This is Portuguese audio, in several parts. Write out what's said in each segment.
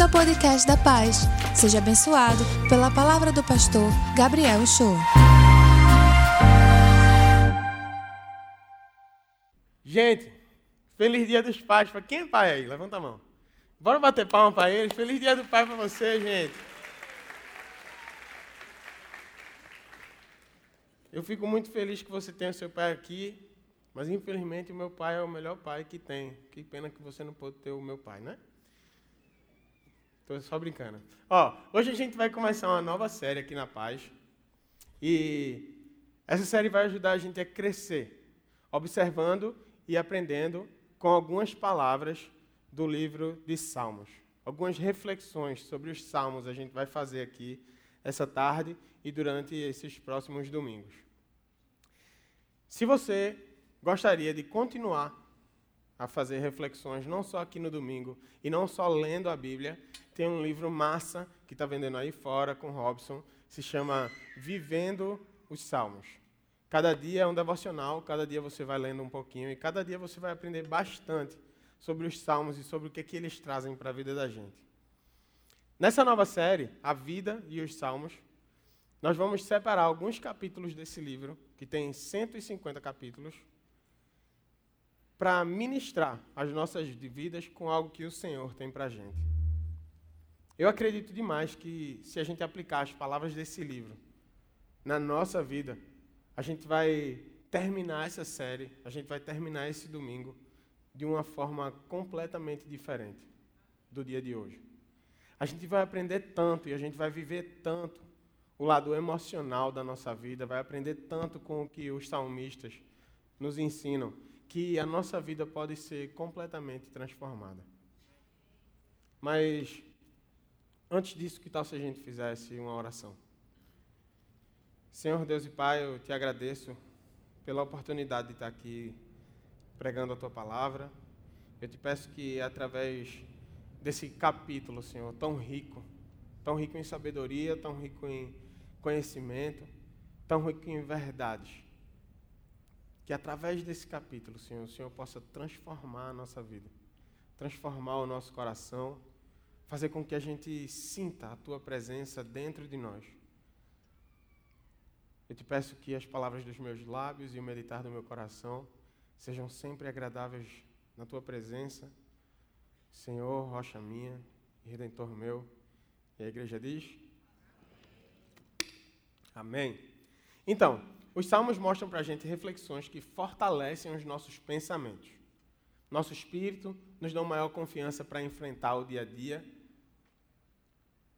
Bem-vindo ao podcast da Paz. Seja abençoado pela palavra do pastor Gabriel Show. Gente, feliz dia dos pais. Para quem é pai aí? Levanta a mão. Bora bater palma para eles. Feliz dia do pai para você, gente. Eu fico muito feliz que você tenha seu pai aqui, mas infelizmente o meu pai é o melhor pai que tem. Que pena que você não pôde ter o meu pai, né? Tô só brincando. Ó, hoje a gente vai começar uma nova série aqui na Paz. E essa série vai ajudar a gente a crescer, observando e aprendendo com algumas palavras do livro de Salmos. Algumas reflexões sobre os Salmos a gente vai fazer aqui essa tarde e durante esses próximos domingos. Se você gostaria de continuar a fazer reflexões, não só aqui no domingo e não só lendo a Bíblia, tem um livro massa que está vendendo aí fora com Robson, se chama Vivendo os Salmos. Cada dia é um devocional, cada dia você vai lendo um pouquinho e cada dia você vai aprender bastante sobre os salmos e sobre o que, é que eles trazem para a vida da gente. Nessa nova série, A Vida e os Salmos, nós vamos separar alguns capítulos desse livro, que tem 150 capítulos, para ministrar as nossas vidas com algo que o Senhor tem para a gente. Eu acredito demais que se a gente aplicar as palavras desse livro na nossa vida, a gente vai terminar essa série, a gente vai terminar esse domingo de uma forma completamente diferente do dia de hoje. A gente vai aprender tanto e a gente vai viver tanto o lado emocional da nossa vida, vai aprender tanto com o que os salmistas nos ensinam que a nossa vida pode ser completamente transformada. Mas, antes disso, que tal se a gente fizesse uma oração? Senhor Deus e Pai, eu te agradeço pela oportunidade de estar aqui pregando a tua palavra. Eu te peço que, através desse capítulo, Senhor, tão rico, tão rico em sabedoria, tão rico em conhecimento, tão rico em verdades, que através desse capítulo, Senhor, o Senhor possa transformar a nossa vida, transformar o nosso coração, fazer com que a gente sinta a tua presença dentro de nós. Eu te peço que as palavras dos meus lábios e o meditar do meu coração sejam sempre agradáveis na tua presença, Senhor, rocha minha redentor meu. E a igreja diz: Amém. Então, os salmos mostram para a gente reflexões que fortalecem os nossos pensamentos. Nosso espírito nos dão maior confiança para enfrentar o dia a dia.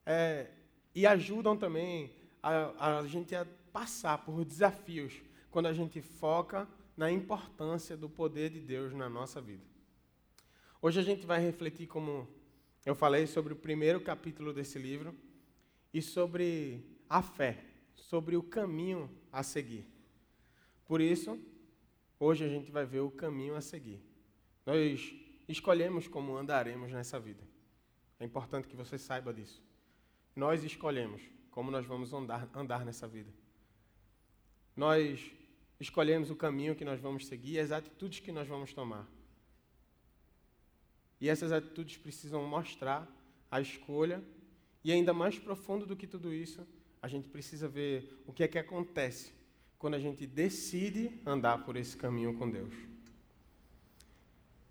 É, e ajudam também a, a gente a passar por desafios quando a gente foca na importância do poder de Deus na nossa vida. Hoje a gente vai refletir, como eu falei, sobre o primeiro capítulo desse livro e sobre a fé, sobre o caminho a seguir. Por isso, hoje a gente vai ver o caminho a seguir. Nós escolhemos como andaremos nessa vida. É importante que você saiba disso. Nós escolhemos como nós vamos andar, andar nessa vida. Nós escolhemos o caminho que nós vamos seguir, as atitudes que nós vamos tomar. E essas atitudes precisam mostrar a escolha, e ainda mais profundo do que tudo isso, a gente precisa ver o que é que acontece quando a gente decide andar por esse caminho com Deus.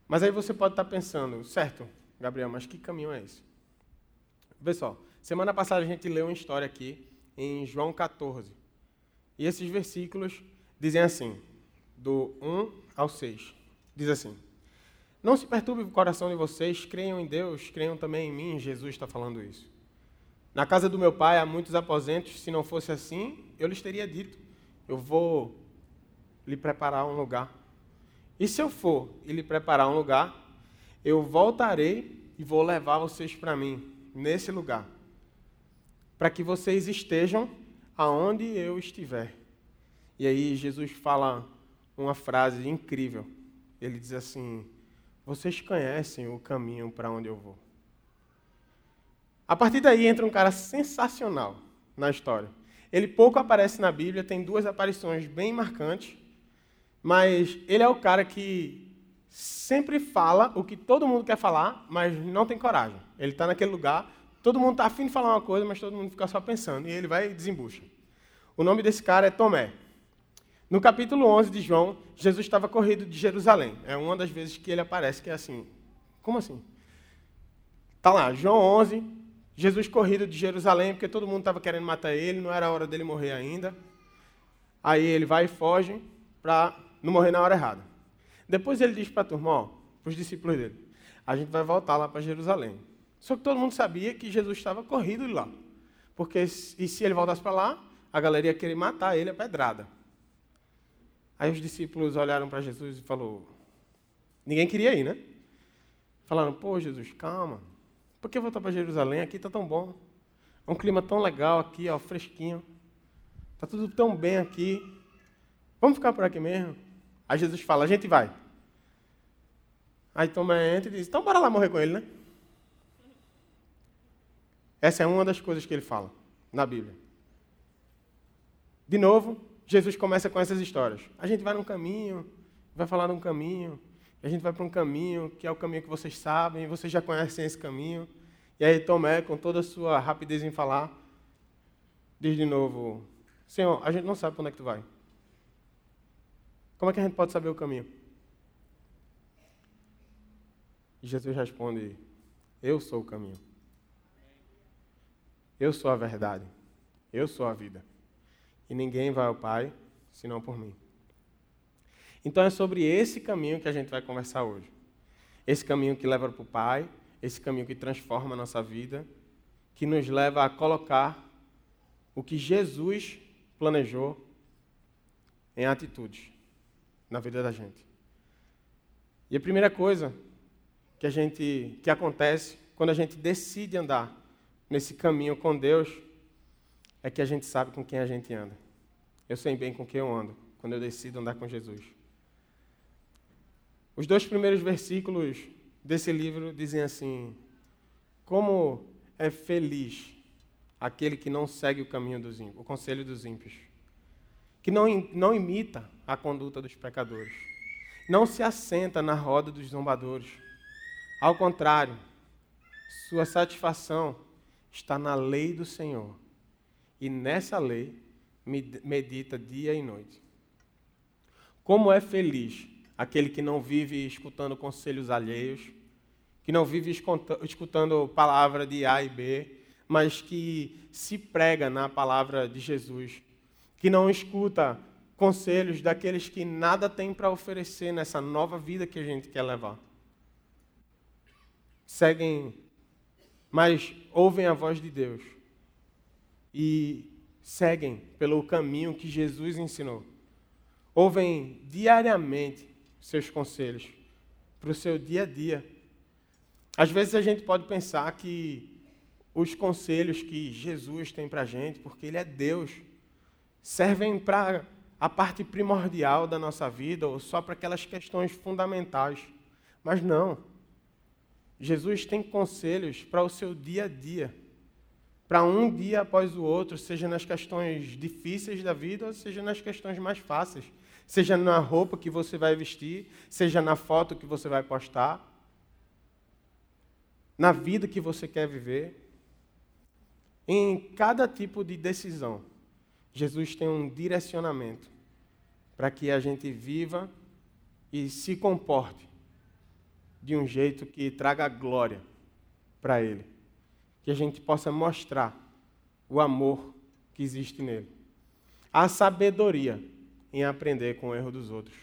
Mas aí você pode estar pensando, certo, Gabriel, mas que caminho é esse? Pessoal, semana passada a gente leu uma história aqui em João 14. E esses versículos dizem assim, do 1 ao 6. Diz assim: Não se perturbe o coração de vocês, creiam em Deus, creiam também em mim. Jesus está falando isso. Na casa do meu pai há muitos aposentos, se não fosse assim, eu lhes teria dito eu vou lhe preparar um lugar. E se eu for e lhe preparar um lugar, eu voltarei e vou levar vocês para mim, nesse lugar, para que vocês estejam aonde eu estiver. E aí Jesus fala uma frase incrível. Ele diz assim: Vocês conhecem o caminho para onde eu vou. A partir daí entra um cara sensacional na história. Ele pouco aparece na Bíblia, tem duas aparições bem marcantes, mas ele é o cara que sempre fala o que todo mundo quer falar, mas não tem coragem. Ele está naquele lugar, todo mundo está afim de falar uma coisa, mas todo mundo fica só pensando, e ele vai e desembucha. O nome desse cara é Tomé. No capítulo 11 de João, Jesus estava corrido de Jerusalém. É uma das vezes que ele aparece que é assim. Como assim? Tá lá, João 11, Jesus corrido de Jerusalém, porque todo mundo estava querendo matar ele, não era a hora dele morrer ainda. Aí ele vai e foge para não morrer na hora errada. Depois ele diz para a turma, para os discípulos dele, a gente vai voltar lá para Jerusalém. Só que todo mundo sabia que Jesus estava corrido lá. Porque e se ele voltasse para lá, a galera ia querer matar ele a pedrada. Aí os discípulos olharam para Jesus e falou: Ninguém queria ir, né? Falaram: Pô, Jesus, calma. Por que voltar para Jerusalém? Aqui está tão bom. É um clima tão legal aqui, ó, fresquinho. Está tudo tão bem aqui. Vamos ficar por aqui mesmo? Aí Jesus fala: A gente vai. Aí Tomé entra e diz: Então bora lá morrer com ele, né? Essa é uma das coisas que ele fala na Bíblia. De novo, Jesus começa com essas histórias. A gente vai num caminho, vai falar num caminho, a gente vai para um caminho que é o caminho que vocês sabem, vocês já conhecem esse caminho. E aí Tomé, com toda a sua rapidez em falar, diz de novo: Senhor, a gente não sabe para onde é que tu vai. Como é que a gente pode saber o caminho? E Jesus responde: Eu sou o caminho. Eu sou a verdade. Eu sou a vida. E ninguém vai ao Pai senão por mim. Então é sobre esse caminho que a gente vai conversar hoje. Esse caminho que leva para o Pai, esse caminho que transforma a nossa vida, que nos leva a colocar o que Jesus planejou em atitudes na vida da gente. E a primeira coisa que a gente que acontece quando a gente decide andar nesse caminho com Deus é que a gente sabe com quem a gente anda. Eu sei bem com quem eu ando quando eu decido andar com Jesus. Os dois primeiros versículos desse livro dizem assim: Como é feliz aquele que não segue o caminho dos ímpios, o conselho dos ímpios, que não, não imita a conduta dos pecadores, não se assenta na roda dos zombadores, ao contrário, sua satisfação está na lei do Senhor. E nessa lei medita dia e noite. Como é feliz aquele que não vive escutando conselhos alheios, que não vive escutando palavra de A e B, mas que se prega na palavra de Jesus, que não escuta conselhos daqueles que nada têm para oferecer nessa nova vida que a gente quer levar seguem, mas ouvem a voz de Deus e seguem pelo caminho que Jesus ensinou. Ouvem diariamente seus conselhos para o seu dia a dia. Às vezes a gente pode pensar que os conselhos que Jesus tem para a gente, porque Ele é Deus, servem para a parte primordial da nossa vida ou só para aquelas questões fundamentais. Mas não. Jesus tem conselhos para o seu dia a dia, para um dia após o outro, seja nas questões difíceis da vida, ou seja nas questões mais fáceis, seja na roupa que você vai vestir, seja na foto que você vai postar, na vida que você quer viver. Em cada tipo de decisão, Jesus tem um direcionamento para que a gente viva e se comporte de um jeito que traga glória para Ele. Que a gente possa mostrar o amor que existe nele. A sabedoria em aprender com o erro dos outros.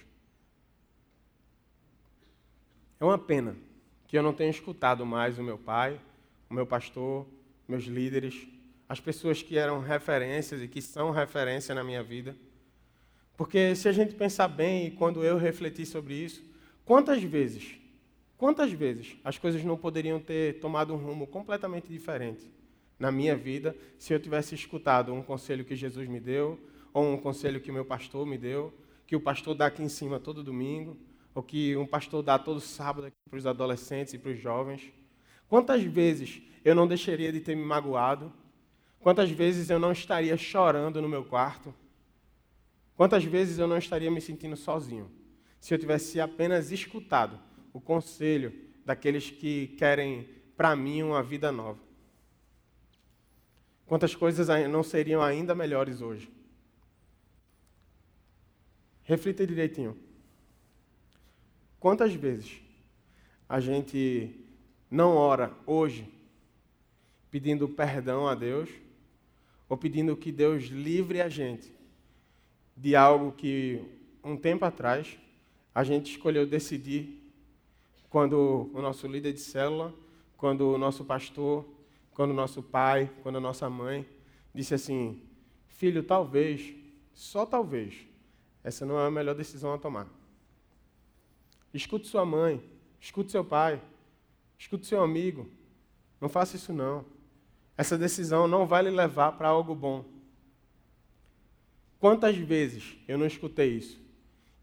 É uma pena que eu não tenha escutado mais o meu pai, o meu pastor, meus líderes, as pessoas que eram referências e que são referência na minha vida. Porque se a gente pensar bem, e quando eu refleti sobre isso, quantas vezes Quantas vezes as coisas não poderiam ter tomado um rumo completamente diferente na minha vida se eu tivesse escutado um conselho que Jesus me deu, ou um conselho que meu pastor me deu, que o pastor dá aqui em cima todo domingo, ou que um pastor dá todo sábado para os adolescentes e para os jovens? Quantas vezes eu não deixaria de ter me magoado? Quantas vezes eu não estaria chorando no meu quarto? Quantas vezes eu não estaria me sentindo sozinho? se eu tivesse apenas escutado o conselho daqueles que querem para mim uma vida nova. Quantas coisas não seriam ainda melhores hoje? Reflita direitinho. Quantas vezes a gente não ora hoje pedindo perdão a Deus ou pedindo que Deus livre a gente de algo que um tempo atrás a gente escolheu decidir quando o nosso líder de célula, quando o nosso pastor, quando o nosso pai, quando a nossa mãe disse assim: Filho, talvez, só talvez, essa não é a melhor decisão a tomar. Escute sua mãe, escute seu pai, escute seu amigo. Não faça isso não. Essa decisão não vai lhe levar para algo bom. Quantas vezes eu não escutei isso?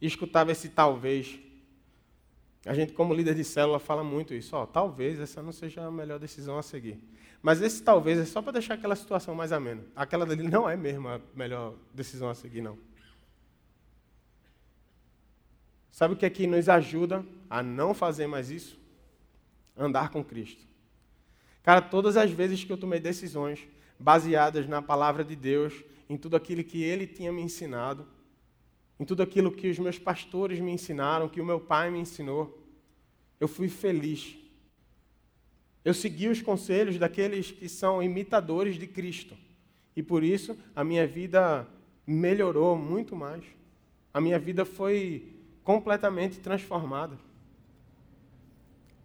E escutava esse talvez. A gente, como líder de célula, fala muito isso. Talvez essa não seja a melhor decisão a seguir. Mas esse talvez é só para deixar aquela situação mais amena. Aquela dele não é mesmo a melhor decisão a seguir, não. Sabe o que é que nos ajuda a não fazer mais isso? Andar com Cristo. Cara, todas as vezes que eu tomei decisões baseadas na palavra de Deus, em tudo aquilo que Ele tinha me ensinado, em tudo aquilo que os meus pastores me ensinaram, que o meu pai me ensinou, eu fui feliz. Eu segui os conselhos daqueles que são imitadores de Cristo. E por isso a minha vida melhorou muito mais. A minha vida foi completamente transformada.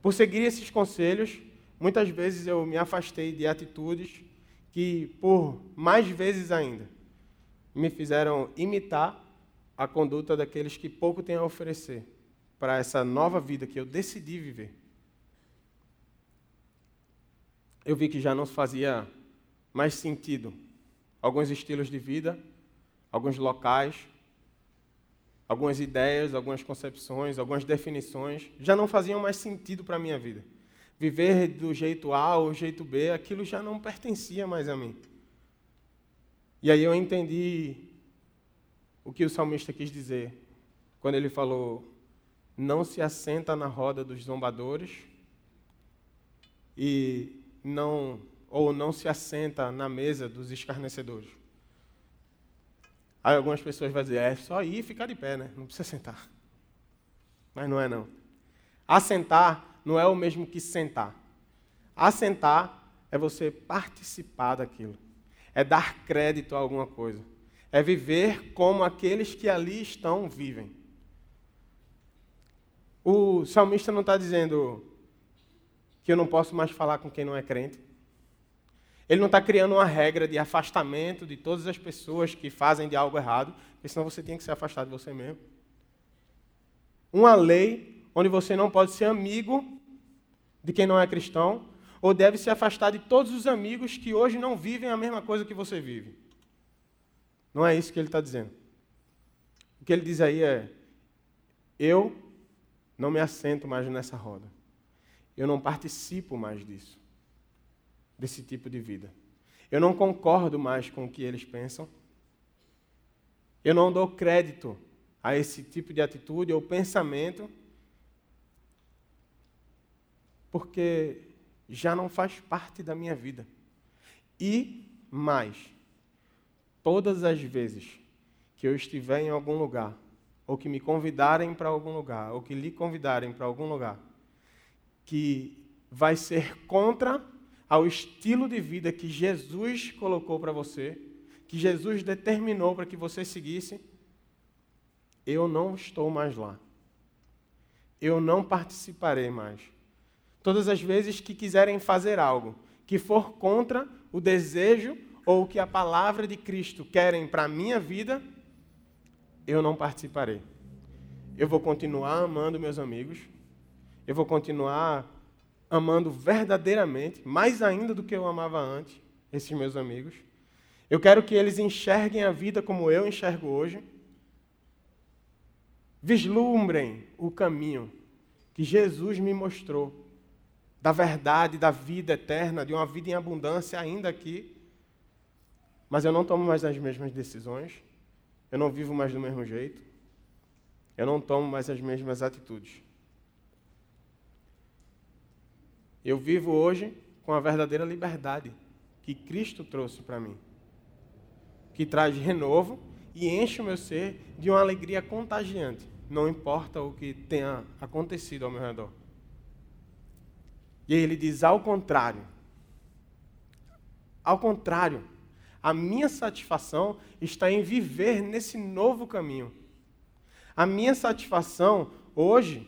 Por seguir esses conselhos, muitas vezes eu me afastei de atitudes que, por mais vezes ainda, me fizeram imitar a conduta daqueles que pouco têm a oferecer para essa nova vida que eu decidi viver. Eu vi que já não fazia mais sentido alguns estilos de vida, alguns locais, algumas ideias, algumas concepções, algumas definições já não faziam mais sentido para a minha vida. Viver do jeito A ou jeito B, aquilo já não pertencia mais a mim. E aí eu entendi o que o salmista quis dizer quando ele falou: não se assenta na roda dos zombadores e não ou não se assenta na mesa dos escarnecedores. Aí algumas pessoas vão dizer, é só ir e ficar de pé, né? Não precisa sentar. Mas não é não. Assentar não é o mesmo que sentar. Assentar é você participar daquilo. É dar crédito a alguma coisa. É viver como aqueles que ali estão vivem. O salmista não está dizendo que eu não posso mais falar com quem não é crente. Ele não está criando uma regra de afastamento de todas as pessoas que fazem de algo errado, porque senão você tem que ser afastado de você mesmo. Uma lei onde você não pode ser amigo de quem não é cristão, ou deve se afastar de todos os amigos que hoje não vivem a mesma coisa que você vive. Não é isso que ele está dizendo. O que ele diz aí é: eu não me assento mais nessa roda. Eu não participo mais disso desse tipo de vida. Eu não concordo mais com o que eles pensam. Eu não dou crédito a esse tipo de atitude ou pensamento, porque já não faz parte da minha vida. E mais, todas as vezes que eu estiver em algum lugar, ou que me convidarem para algum lugar, ou que lhe convidarem para algum lugar, que vai ser contra ao estilo de vida que Jesus colocou para você, que Jesus determinou para que você seguisse, eu não estou mais lá. Eu não participarei mais. Todas as vezes que quiserem fazer algo que for contra o desejo ou o que a palavra de Cristo querem para a minha vida, eu não participarei. Eu vou continuar amando meus amigos, eu vou continuar amando verdadeiramente, mais ainda do que eu amava antes, esses meus amigos. Eu quero que eles enxerguem a vida como eu enxergo hoje. Vislumbrem o caminho que Jesus me mostrou da verdade, da vida eterna, de uma vida em abundância ainda aqui. Mas eu não tomo mais as mesmas decisões. Eu não vivo mais do mesmo jeito. eu não tomo mais as mesmas atitudes. Eu vivo hoje com a verdadeira liberdade que Cristo trouxe para mim, que traz renovo e enche o meu ser de uma alegria contagiante, não importa o que tenha acontecido ao meu redor. E ele diz: ao contrário, ao contrário, a minha satisfação está em viver nesse novo caminho. A minha satisfação hoje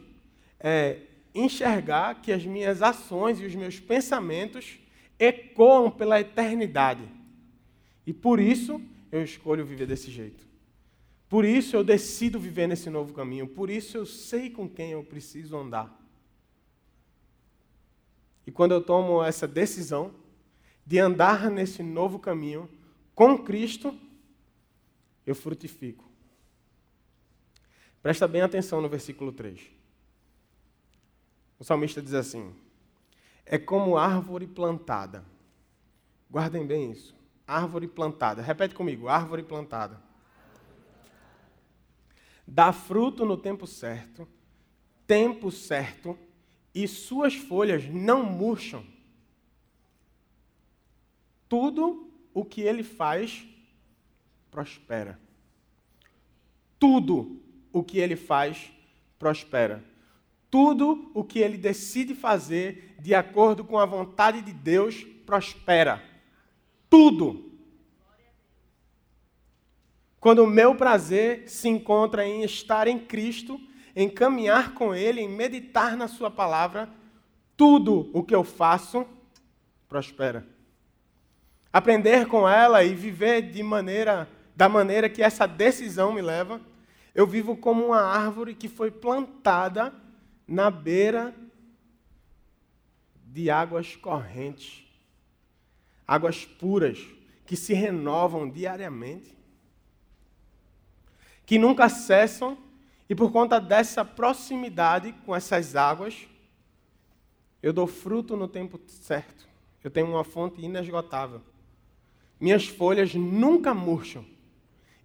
é enxergar que as minhas ações e os meus pensamentos ecoam pela eternidade. E por isso eu escolho viver desse jeito. Por isso eu decido viver nesse novo caminho. Por isso eu sei com quem eu preciso andar. E quando eu tomo essa decisão de andar nesse novo caminho com Cristo, eu frutifico. Presta bem atenção no versículo 3. O salmista diz assim: É como árvore plantada. Guardem bem isso. Árvore plantada. Repete comigo: árvore plantada. Dá fruto no tempo certo, tempo certo, e suas folhas não murcham. Tudo o que ele faz prospera. Tudo o que ele faz prospera tudo o que ele decide fazer de acordo com a vontade de Deus prospera. Tudo. Quando o meu prazer se encontra em estar em Cristo, em caminhar com Ele, em meditar na Sua palavra, tudo o que eu faço prospera. Aprender com ela e viver de maneira da maneira que essa decisão me leva, eu vivo como uma árvore que foi plantada na beira de águas correntes, águas puras, que se renovam diariamente, que nunca cessam, e por conta dessa proximidade com essas águas, eu dou fruto no tempo certo. Eu tenho uma fonte inesgotável. Minhas folhas nunca murcham.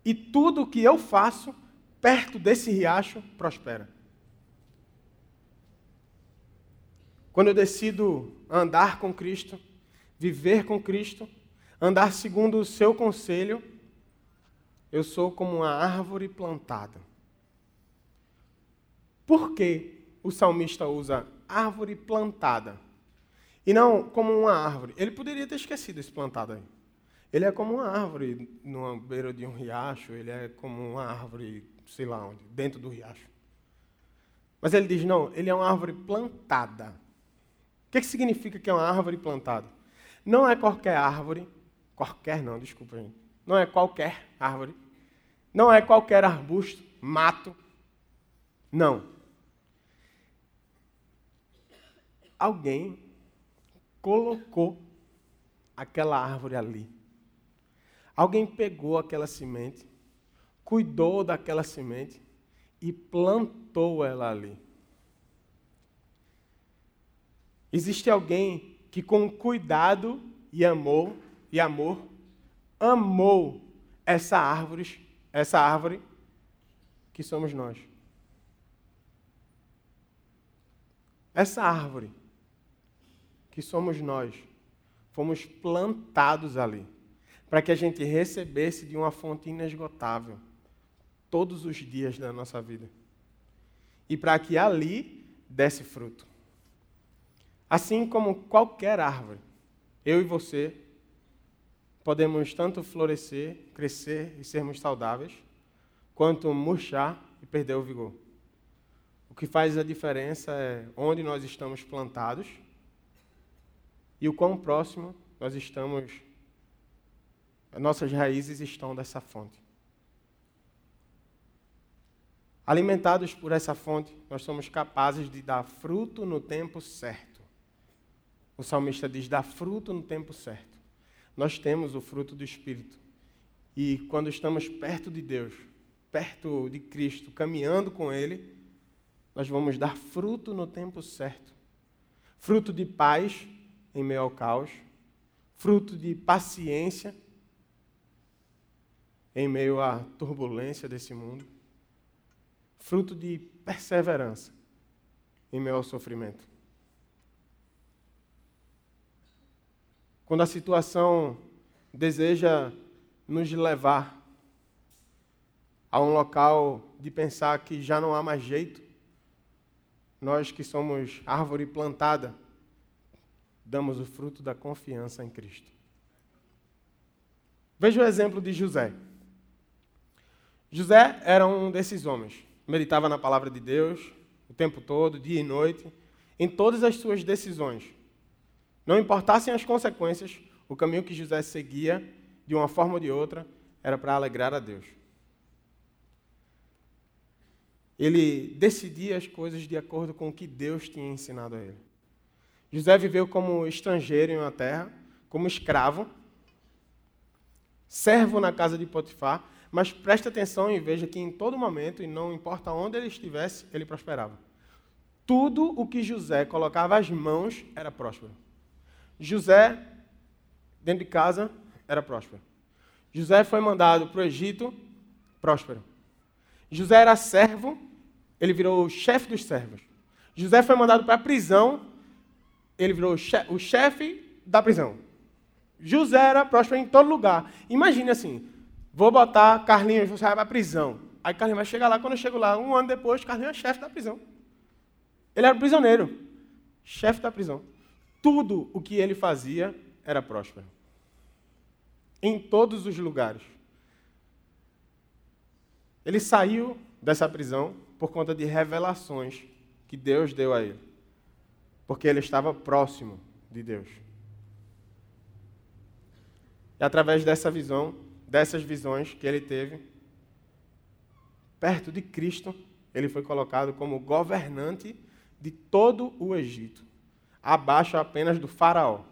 E tudo o que eu faço perto desse riacho prospera. Quando eu decido andar com Cristo, viver com Cristo, andar segundo o seu conselho, eu sou como uma árvore plantada. Por que o salmista usa árvore plantada? E não como uma árvore. Ele poderia ter esquecido esse plantado aí. Ele é como uma árvore numa beira de um riacho, ele é como uma árvore, sei lá onde, dentro do riacho. Mas ele diz: não, ele é uma árvore plantada. O que, que significa que é uma árvore plantada? Não é qualquer árvore, qualquer não, desculpa, gente. Não é qualquer árvore. Não é qualquer arbusto, mato. Não. Alguém colocou aquela árvore ali. Alguém pegou aquela semente, cuidou daquela semente e plantou ela ali. Existe alguém que com cuidado e amor e amor amou essa árvore, essa árvore que somos nós. Essa árvore que somos nós, fomos plantados ali, para que a gente recebesse de uma fonte inesgotável todos os dias da nossa vida. E para que ali desse fruto. Assim como qualquer árvore, eu e você podemos tanto florescer, crescer e sermos saudáveis, quanto murchar e perder o vigor. O que faz a diferença é onde nós estamos plantados e o quão próximo nós estamos, nossas raízes estão dessa fonte. Alimentados por essa fonte, nós somos capazes de dar fruto no tempo certo. O salmista diz: dá fruto no tempo certo. Nós temos o fruto do Espírito. E quando estamos perto de Deus, perto de Cristo, caminhando com Ele, nós vamos dar fruto no tempo certo. Fruto de paz em meio ao caos, fruto de paciência em meio à turbulência desse mundo, fruto de perseverança em meio ao sofrimento. Quando a situação deseja nos levar a um local de pensar que já não há mais jeito, nós que somos árvore plantada, damos o fruto da confiança em Cristo. Veja o exemplo de José. José era um desses homens. Meditava na palavra de Deus o tempo todo, dia e noite, em todas as suas decisões. Não importassem as consequências, o caminho que José seguia, de uma forma ou de outra, era para alegrar a Deus. Ele decidia as coisas de acordo com o que Deus tinha ensinado a ele. José viveu como estrangeiro em uma terra, como escravo, servo na casa de Potifar, mas preste atenção e veja que em todo momento, e não importa onde ele estivesse, ele prosperava. Tudo o que José colocava as mãos era próspero. José, dentro de casa, era próspero. José foi mandado para o Egito, próspero. José era servo, ele virou o chefe dos servos. José foi mandado para a prisão, ele virou o chefe da prisão. José era próspero em todo lugar. Imagine assim, vou botar Carlinhos, você vai para a prisão. Aí Carlinhos vai chegar lá, quando eu chego lá, um ano depois, Carlinhos é chefe da prisão. Ele era prisioneiro, chefe da prisão. Tudo o que ele fazia era próspero. Em todos os lugares. Ele saiu dessa prisão por conta de revelações que Deus deu a ele. Porque ele estava próximo de Deus. E através dessa visão, dessas visões que ele teve, perto de Cristo, ele foi colocado como governante de todo o Egito, abaixo apenas do Faraó.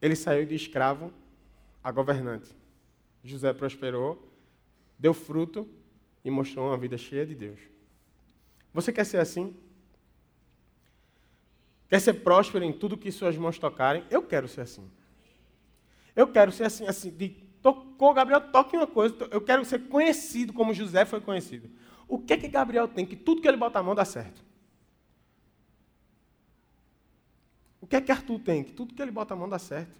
Ele saiu de escravo a governante. José prosperou deu fruto e mostrou uma vida cheia de Deus. Você quer ser assim? Quer ser próspero em tudo que suas mãos tocarem? Eu quero ser assim. Eu quero ser assim, assim, de, tocou Gabriel, toque uma coisa, eu quero ser conhecido como José foi conhecido. O que que Gabriel tem que tudo que ele bota a mão dá certo? O que é que Arthur tem que tudo que ele bota a mão dá certo?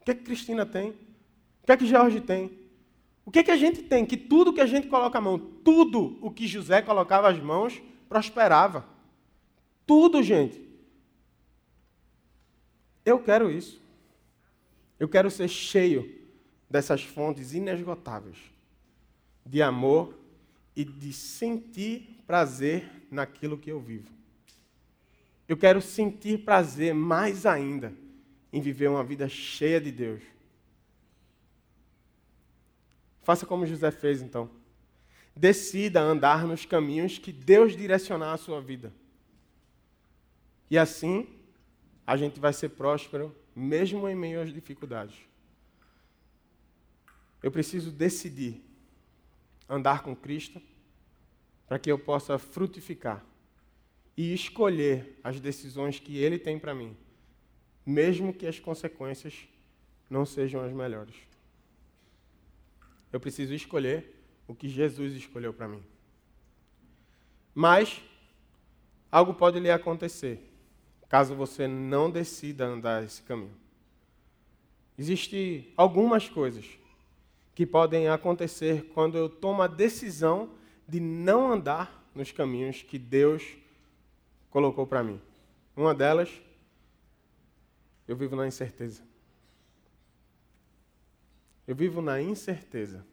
O que é que Cristina tem? O que é que Jorge tem? O que, é que a gente tem? Que tudo que a gente coloca a mão, tudo o que José colocava as mãos, prosperava. Tudo, gente. Eu quero isso. Eu quero ser cheio dessas fontes inesgotáveis de amor e de sentir prazer naquilo que eu vivo. Eu quero sentir prazer mais ainda em viver uma vida cheia de Deus Faça como José fez, então. Decida andar nos caminhos que Deus direcionar a sua vida. E assim, a gente vai ser próspero, mesmo em meio às dificuldades. Eu preciso decidir andar com Cristo para que eu possa frutificar e escolher as decisões que Ele tem para mim, mesmo que as consequências não sejam as melhores. Eu preciso escolher o que Jesus escolheu para mim. Mas algo pode lhe acontecer caso você não decida andar esse caminho. Existem algumas coisas que podem acontecer quando eu tomo a decisão de não andar nos caminhos que Deus colocou para mim. Uma delas, eu vivo na incerteza. Eu vivo na incerteza.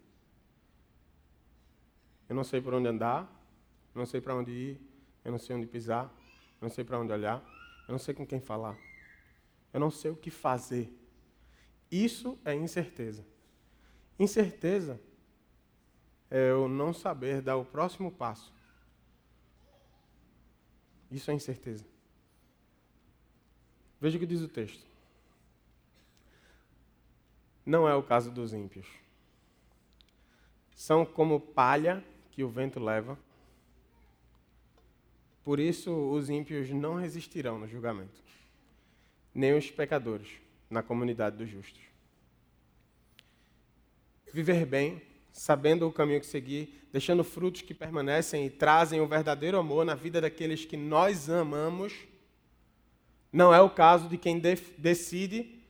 Eu não sei por onde andar, eu não sei para onde ir, eu não sei onde pisar, eu não sei para onde olhar, eu não sei com quem falar. Eu não sei o que fazer. Isso é incerteza. Incerteza é eu não saber dar o próximo passo. Isso é incerteza. Veja o que diz o texto. Não é o caso dos ímpios. São como palha que o vento leva. Por isso, os ímpios não resistirão no julgamento, nem os pecadores na comunidade dos justos. Viver bem sabendo o caminho que seguir, deixando frutos que permanecem e trazem o verdadeiro amor na vida daqueles que nós amamos, não é o caso de quem decide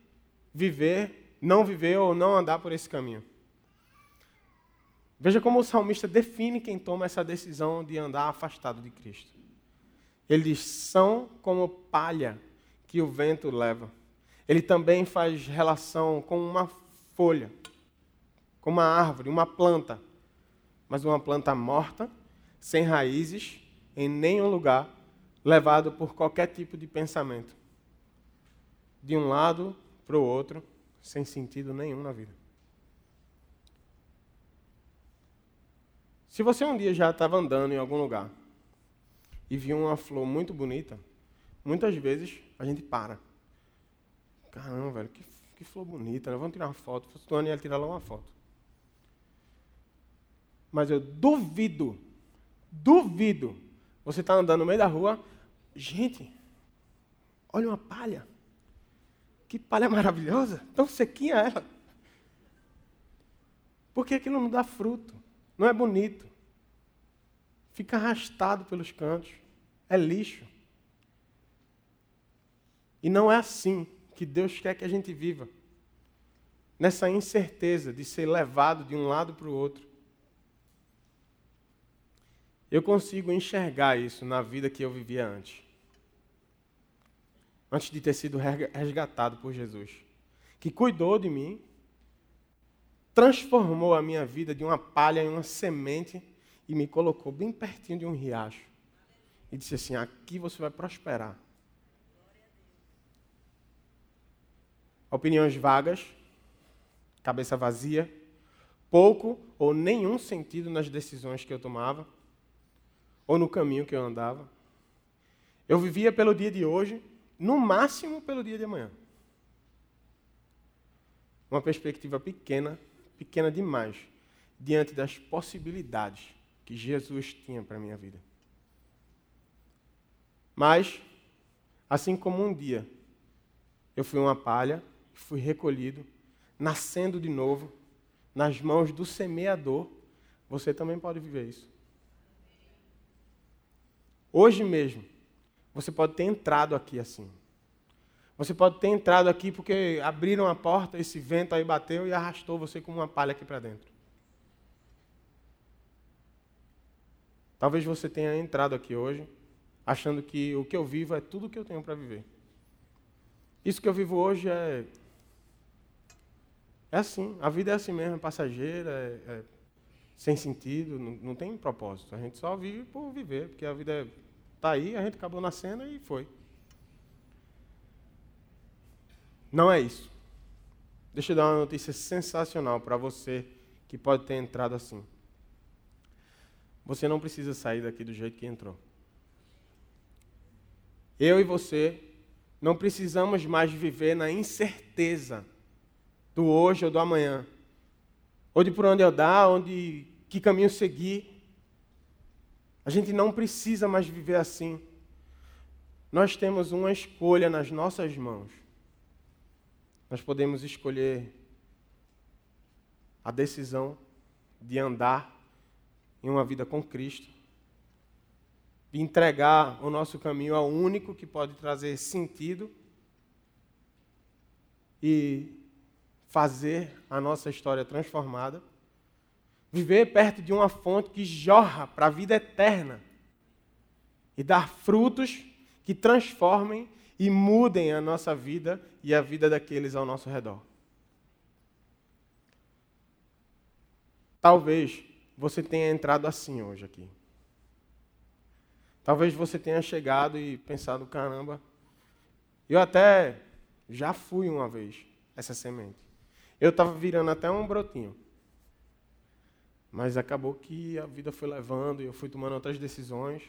viver, não viver ou não andar por esse caminho. Veja como o salmista define quem toma essa decisão de andar afastado de Cristo. Ele diz: são como palha que o vento leva. Ele também faz relação com uma folha, com uma árvore, uma planta, mas uma planta morta, sem raízes, em nenhum lugar, levado por qualquer tipo de pensamento. De um lado para o outro, sem sentido nenhum na vida. Se você um dia já estava andando em algum lugar e viu uma flor muito bonita, muitas vezes a gente para. Caramba, velho, que, que flor bonita, né? vamos tirar uma foto. Se ia tirar lá uma foto. Mas eu duvido, duvido, você está andando no meio da rua, gente, olha uma palha. Que palha maravilhosa, tão sequinha ela. Por que aquilo não dá fruto? Não é bonito. Fica arrastado pelos cantos. É lixo. E não é assim que Deus quer que a gente viva. Nessa incerteza de ser levado de um lado para o outro. Eu consigo enxergar isso na vida que eu vivia antes. Antes de ter sido resgatado por Jesus. Que cuidou de mim, transformou a minha vida de uma palha em uma semente e me colocou bem pertinho de um riacho. E disse assim: aqui você vai prosperar. Opiniões vagas, cabeça vazia, pouco ou nenhum sentido nas decisões que eu tomava, ou no caminho que eu andava. Eu vivia pelo dia de hoje, no máximo pelo dia de amanhã. Uma perspectiva pequena pequena demais diante das possibilidades que Jesus tinha para a minha vida. Mas, assim como um dia eu fui uma palha, fui recolhido, nascendo de novo, nas mãos do semeador, você também pode viver isso. Hoje mesmo, você pode ter entrado aqui assim. Você pode ter entrado aqui porque abriram a porta, esse vento aí bateu e arrastou você como uma palha aqui para dentro. Talvez você tenha entrado aqui hoje achando que o que eu vivo é tudo o que eu tenho para viver. Isso que eu vivo hoje é. É assim. A vida é assim mesmo, é passageira, é, é sem sentido, não, não, tem propósito. A gente só vive por viver, porque a vida está aí, a gente acabou nascendo e foi. Não é isso. Deixa eu dar uma notícia sensacional para você que pode ter entrado assim. Você não precisa sair daqui do jeito que entrou. Eu e você não precisamos mais viver na incerteza do hoje ou do amanhã, ou de por onde eu dar, onde que caminho seguir. A gente não precisa mais viver assim. Nós temos uma escolha nas nossas mãos. Nós podemos escolher a decisão de andar em uma vida com Cristo, de entregar o nosso caminho ao único que pode trazer sentido e fazer a nossa história transformada, viver perto de uma fonte que jorra para a vida eterna e dar frutos que transformem e mudem a nossa vida e a vida daqueles ao nosso redor. Talvez você tenha entrado assim hoje aqui. Talvez você tenha chegado e pensado, caramba, eu até já fui uma vez essa semente. Eu estava virando até um brotinho. Mas acabou que a vida foi levando e eu fui tomando outras decisões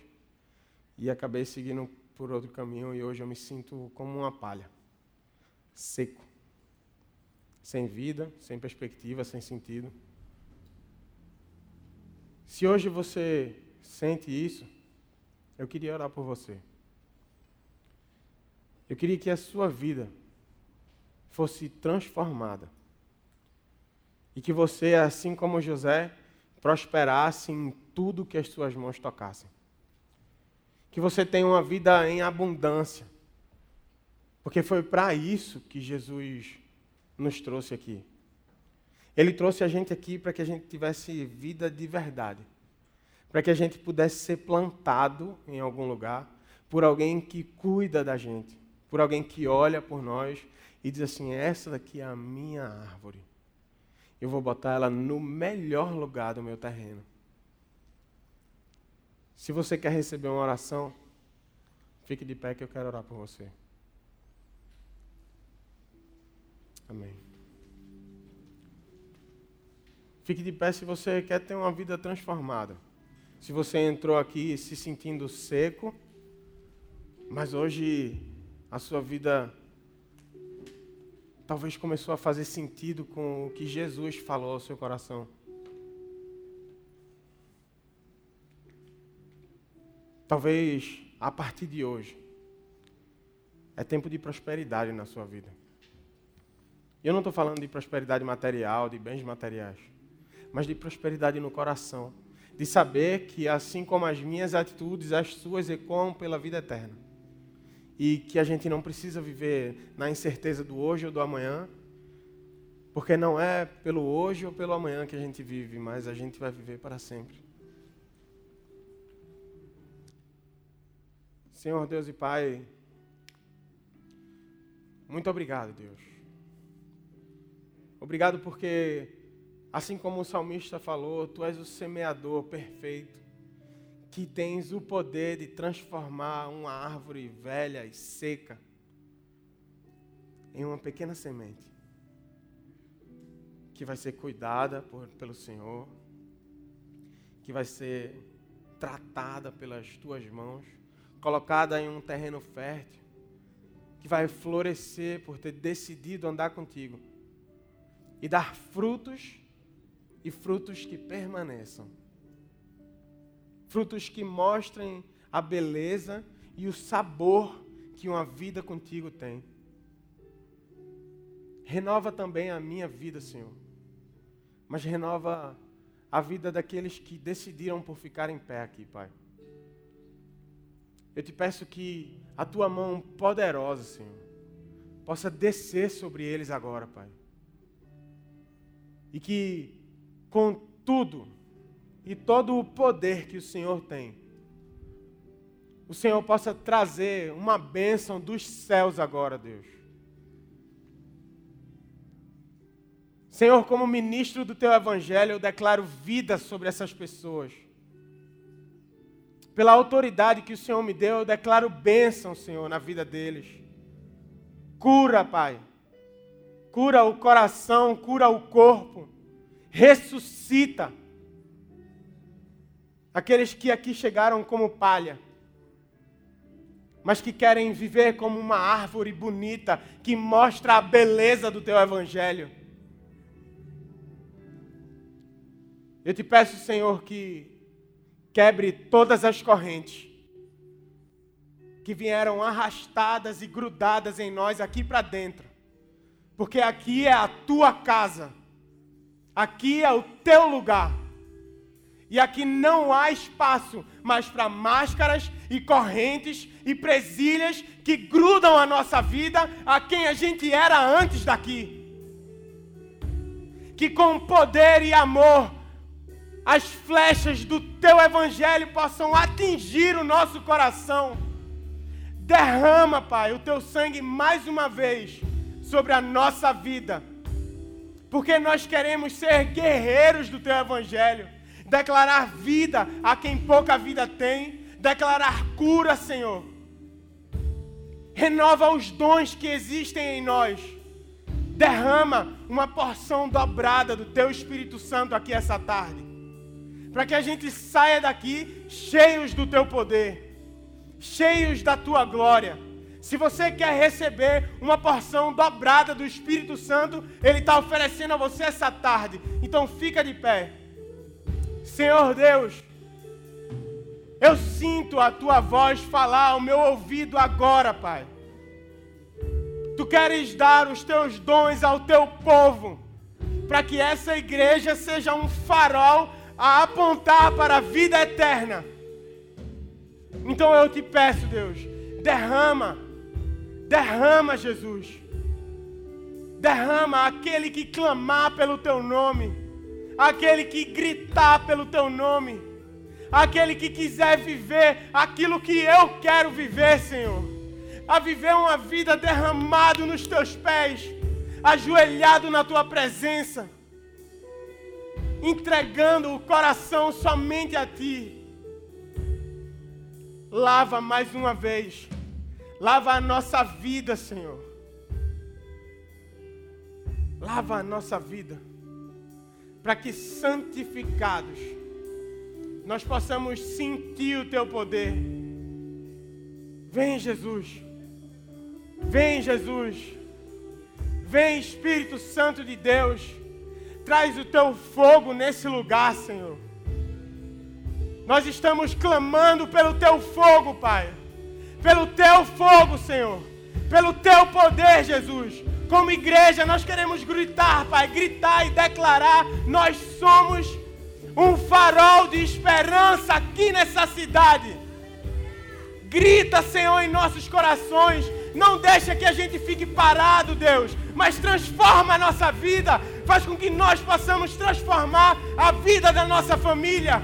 e acabei seguindo por outro caminho e hoje eu me sinto como uma palha, seco, sem vida, sem perspectiva, sem sentido. Se hoje você sente isso, eu queria orar por você. Eu queria que a sua vida fosse transformada. E que você, assim como José, prosperasse em tudo que as suas mãos tocassem. Que você tenha uma vida em abundância. Porque foi para isso que Jesus nos trouxe aqui. Ele trouxe a gente aqui para que a gente tivesse vida de verdade. Para que a gente pudesse ser plantado em algum lugar por alguém que cuida da gente, por alguém que olha por nós e diz assim: essa daqui é a minha árvore. Eu vou botar ela no melhor lugar do meu terreno. Se você quer receber uma oração, fique de pé que eu quero orar por você. Amém. Fique de pé se você quer ter uma vida transformada. Se você entrou aqui se sentindo seco, mas hoje a sua vida talvez começou a fazer sentido com o que Jesus falou ao seu coração. Talvez a partir de hoje é tempo de prosperidade na sua vida. Eu não estou falando de prosperidade material, de bens materiais, mas de prosperidade no coração, de saber que assim como as minhas atitudes, as suas ecoam pela vida eterna. E que a gente não precisa viver na incerteza do hoje ou do amanhã, porque não é pelo hoje ou pelo amanhã que a gente vive, mas a gente vai viver para sempre. Senhor Deus e Pai, muito obrigado, Deus. Obrigado porque, assim como o salmista falou, tu és o semeador perfeito, que tens o poder de transformar uma árvore velha e seca em uma pequena semente, que vai ser cuidada por, pelo Senhor, que vai ser tratada pelas tuas mãos, colocada em um terreno fértil, que vai florescer por ter decidido andar contigo e dar frutos e frutos que permaneçam. Frutos que mostrem a beleza e o sabor que uma vida contigo tem. Renova também a minha vida, Senhor. Mas renova a vida daqueles que decidiram por ficar em pé aqui, Pai. Eu te peço que a tua mão poderosa, Senhor, possa descer sobre eles agora, Pai. E que com tudo e todo o poder que o Senhor tem, o Senhor possa trazer uma bênção dos céus agora, Deus. Senhor, como ministro do teu evangelho, eu declaro vida sobre essas pessoas. Pela autoridade que o Senhor me deu, eu declaro bênção, Senhor, na vida deles. Cura, Pai cura o coração, cura o corpo, ressuscita aqueles que aqui chegaram como palha, mas que querem viver como uma árvore bonita que mostra a beleza do teu evangelho. Eu te peço, Senhor, que quebre todas as correntes que vieram arrastadas e grudadas em nós aqui para dentro porque aqui é a tua casa, aqui é o teu lugar. E aqui não há espaço mais para máscaras e correntes e presilhas que grudam a nossa vida a quem a gente era antes daqui. Que com poder e amor as flechas do teu evangelho possam atingir o nosso coração. Derrama, Pai, o teu sangue mais uma vez sobre a nossa vida. Porque nós queremos ser guerreiros do teu evangelho, declarar vida a quem pouca vida tem, declarar cura, Senhor. Renova os dons que existem em nós. Derrama uma porção dobrada do teu Espírito Santo aqui essa tarde. Para que a gente saia daqui cheios do teu poder, cheios da tua glória se você quer receber uma porção dobrada do Espírito Santo, Ele está oferecendo a você essa tarde. Então fica de pé. Senhor Deus, eu sinto a tua voz falar ao meu ouvido agora, Pai. Tu queres dar os teus dons ao teu povo. para que essa igreja seja um farol a apontar para a vida eterna. Então eu te peço, Deus, derrama, derrama, Jesus. Derrama aquele que clamar pelo teu nome, aquele que gritar pelo teu nome, aquele que quiser viver aquilo que eu quero viver, Senhor. A viver uma vida derramado nos teus pés, ajoelhado na tua presença entregando o coração somente a Ti. Lava mais uma vez, lava a nossa vida, Senhor. Lava a nossa vida, para que santificados nós possamos sentir o Teu poder. Vem, Jesus. Vem, Jesus. Vem, Espírito Santo de Deus. Traz o teu fogo nesse lugar, Senhor. Nós estamos clamando pelo teu fogo, Pai. Pelo teu fogo, Senhor. Pelo teu poder, Jesus. Como igreja, nós queremos gritar, Pai, gritar e declarar: nós somos um farol de esperança aqui nessa cidade. Grita, Senhor, em nossos corações. Não deixa que a gente fique parado, Deus, mas transforma a nossa vida faz com que nós possamos transformar a vida da nossa família.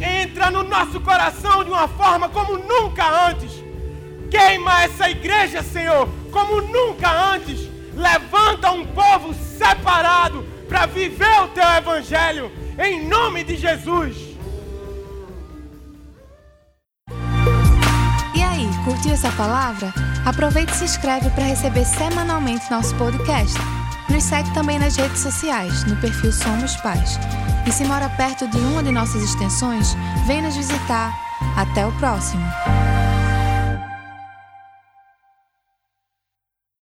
Entra no nosso coração de uma forma como nunca antes. Queima essa igreja, Senhor, como nunca antes. Levanta um povo separado para viver o teu evangelho, em nome de Jesus. E aí, curtiu essa palavra? Aproveite e se inscreve para receber semanalmente nosso podcast. Nos segue também nas redes sociais, no perfil Somos Pais. E se mora perto de uma de nossas extensões, vem nos visitar. Até o próximo!